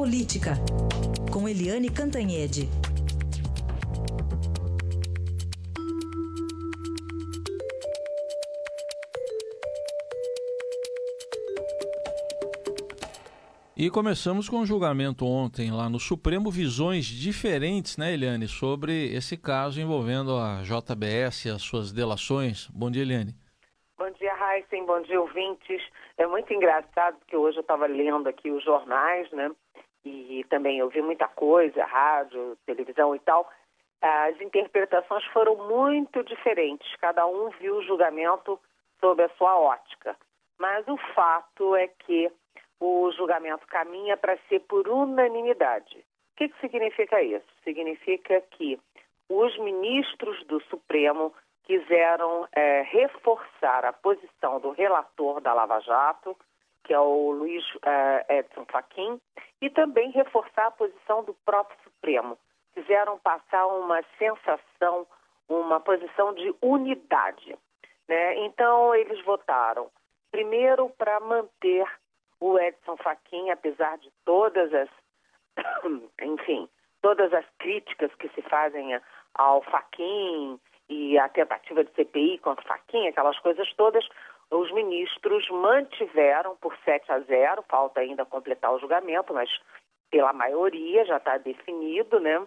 Política, com Eliane Cantanhede. E começamos com o um julgamento ontem lá no Supremo, visões diferentes, né, Eliane, sobre esse caso envolvendo a JBS e as suas delações. Bom dia, Eliane. Bom dia, Heisen. Bom dia, ouvintes. É muito engraçado porque hoje eu estava lendo aqui os jornais, né? E também ouvi muita coisa, rádio, televisão e tal. As interpretações foram muito diferentes. Cada um viu o julgamento sob a sua ótica. Mas o fato é que o julgamento caminha para ser por unanimidade. O que, que significa isso? Significa que os ministros do Supremo quiseram é, reforçar a posição do relator da Lava Jato, que é o Luiz é, Edson Fachin, e também reforçar a posição do próprio Supremo. Quiseram passar uma sensação, uma posição de unidade. Né? Então, eles votaram, primeiro, para manter o Edson Fachin, apesar de todas as, enfim, todas as críticas que se fazem ao Fachin, e a tentativa de CPI contra Faquinha, aquelas coisas todas, os ministros mantiveram por 7 a 0, falta ainda completar o julgamento, mas pela maioria já está definido, né,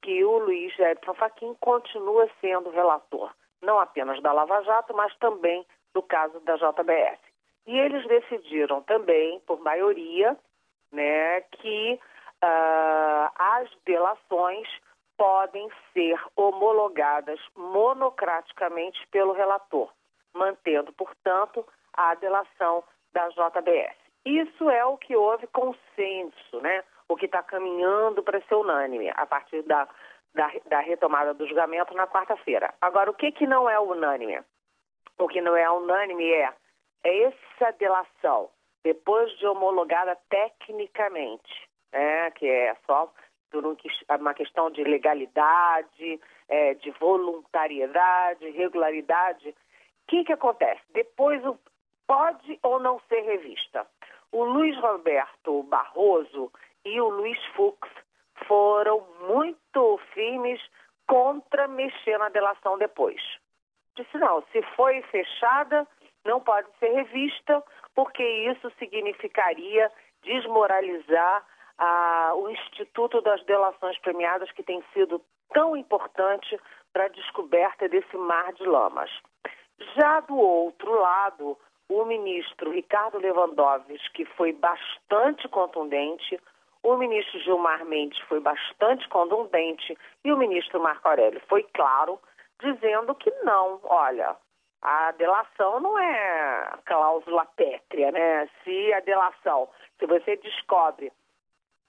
que o Luiz Edson Fachin continua sendo relator, não apenas da Lava Jato, mas também do caso da JBS. E eles decidiram também, por maioria, né, que uh, as delações podem ser homologadas monocraticamente pelo relator, mantendo, portanto, a delação da JBS. Isso é o que houve consenso, né? o que está caminhando para ser unânime a partir da, da, da retomada do julgamento na quarta-feira. Agora, o que, que não é unânime? O que não é unânime é, é essa delação, depois de homologada tecnicamente, né? que é só por uma questão de legalidade, é, de voluntariedade, regularidade. O que, que acontece? Depois pode ou não ser revista. O Luiz Roberto Barroso e o Luiz Fux foram muito firmes contra mexer na delação depois. Disse, não, se foi fechada, não pode ser revista, porque isso significaria desmoralizar a, o Instituto das Delações Premiadas, que tem sido tão importante para a descoberta desse mar de lamas. Já do outro lado, o ministro Ricardo Lewandowski foi bastante contundente, o ministro Gilmar Mendes foi bastante contundente e o ministro Marco Aurélio foi claro, dizendo que não, olha, a delação não é cláusula pétrea, né? Se a delação, se você descobre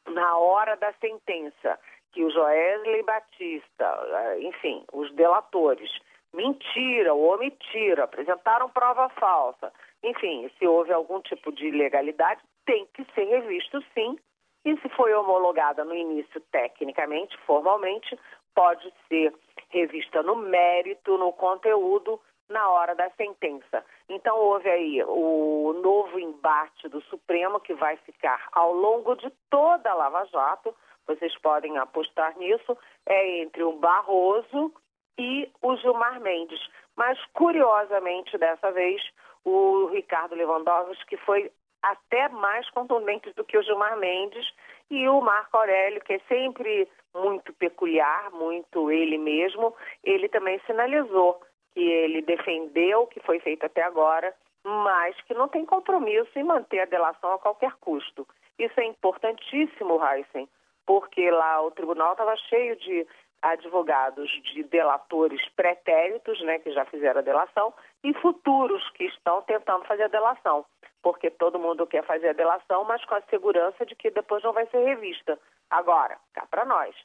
na hora da sentença que o Joesley Batista, enfim, os delatores, mentiram ou omitiram, apresentaram prova falsa, enfim, se houve algum tipo de ilegalidade, tem que ser revisto sim. E se foi homologada no início tecnicamente, formalmente, pode ser revista no mérito, no conteúdo na hora da sentença. Então houve aí o novo embate do Supremo que vai ficar ao longo de toda a Lava Jato, vocês podem apostar nisso, é entre o Barroso e o Gilmar Mendes. Mas curiosamente dessa vez o Ricardo Lewandowski foi até mais contundente do que o Gilmar Mendes e o Marco Aurélio, que é sempre muito peculiar, muito ele mesmo, ele também sinalizou que ele defendeu o que foi feito até agora, mas que não tem compromisso em manter a delação a qualquer custo. Isso é importantíssimo, Heisen, porque lá o tribunal estava cheio de advogados de delatores pretéritos, né, que já fizeram a delação, e futuros que estão tentando fazer a delação, porque todo mundo quer fazer a delação, mas com a segurança de que depois não vai ser revista. Agora, cá para nós,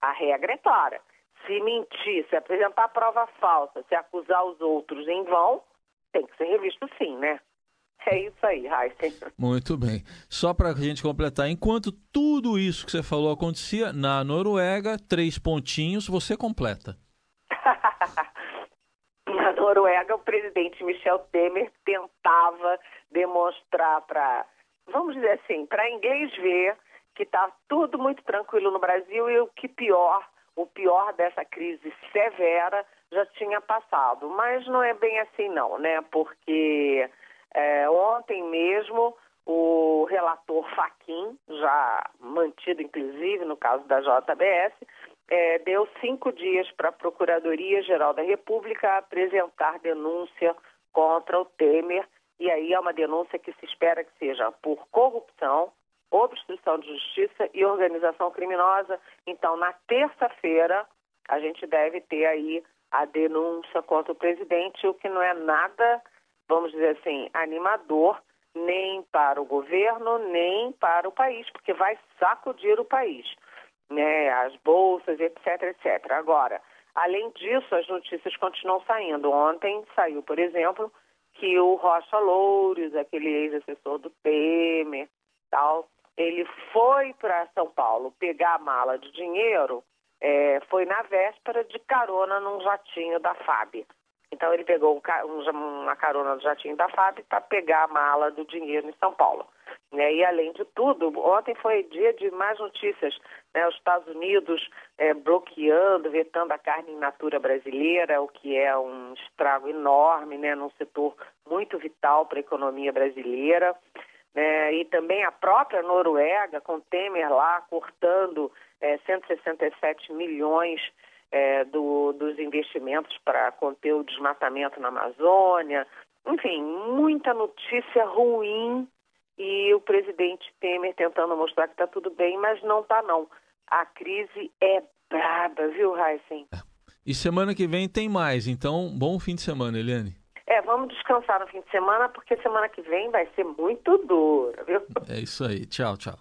a regra é clara se mentir, se apresentar prova falsa, se acusar os outros em vão, tem que ser revisto sim, né? É isso aí, Heisen. Muito bem. Só para a gente completar, enquanto tudo isso que você falou acontecia, na Noruega, três pontinhos, você completa. na Noruega, o presidente Michel Temer tentava demonstrar para, vamos dizer assim, para inglês ver que está tudo muito tranquilo no Brasil e o que pior, o pior dessa crise severa já tinha passado. Mas não é bem assim não, né? Porque é, ontem mesmo o relator Faquim, já mantido inclusive no caso da JBS, é, deu cinco dias para a Procuradoria-Geral da República apresentar denúncia contra o Temer. E aí é uma denúncia que se espera que seja por corrupção, obstrução de justiça e organização criminosa. Então, na terça-feira, a gente deve ter aí a denúncia contra o presidente, o que não é nada, vamos dizer assim, animador, nem para o governo, nem para o país, porque vai sacudir o país, né? As bolsas, etc, etc. Agora, além disso, as notícias continuam saindo. Ontem saiu, por exemplo, que o Rocha Louros, aquele ex-assessor do Temer, tal, ele foi para São Paulo pegar a mala de dinheiro, é, foi na véspera de carona num jatinho da FAB. Então ele pegou um, uma carona do jatinho da FAB para pegar a mala do dinheiro em São Paulo. Né? E além de tudo, ontem foi dia de mais notícias. Né? Os Estados Unidos é, bloqueando, vetando a carne in natura brasileira, o que é um estrago enorme né? num setor muito vital para a economia brasileira né? e também a própria Noruega, com Temer lá cortando é, 167 milhões é, do, dos investimentos para conter o desmatamento na Amazônia. Enfim, muita notícia ruim e o presidente Temer tentando mostrar que está tudo bem, mas não está não. A crise é braba, viu, Heisen? E semana que vem tem mais, então bom fim de semana, Eliane. É, vamos descansar no fim de semana, porque semana que vem vai ser muito dura, viu? É isso aí. Tchau, tchau.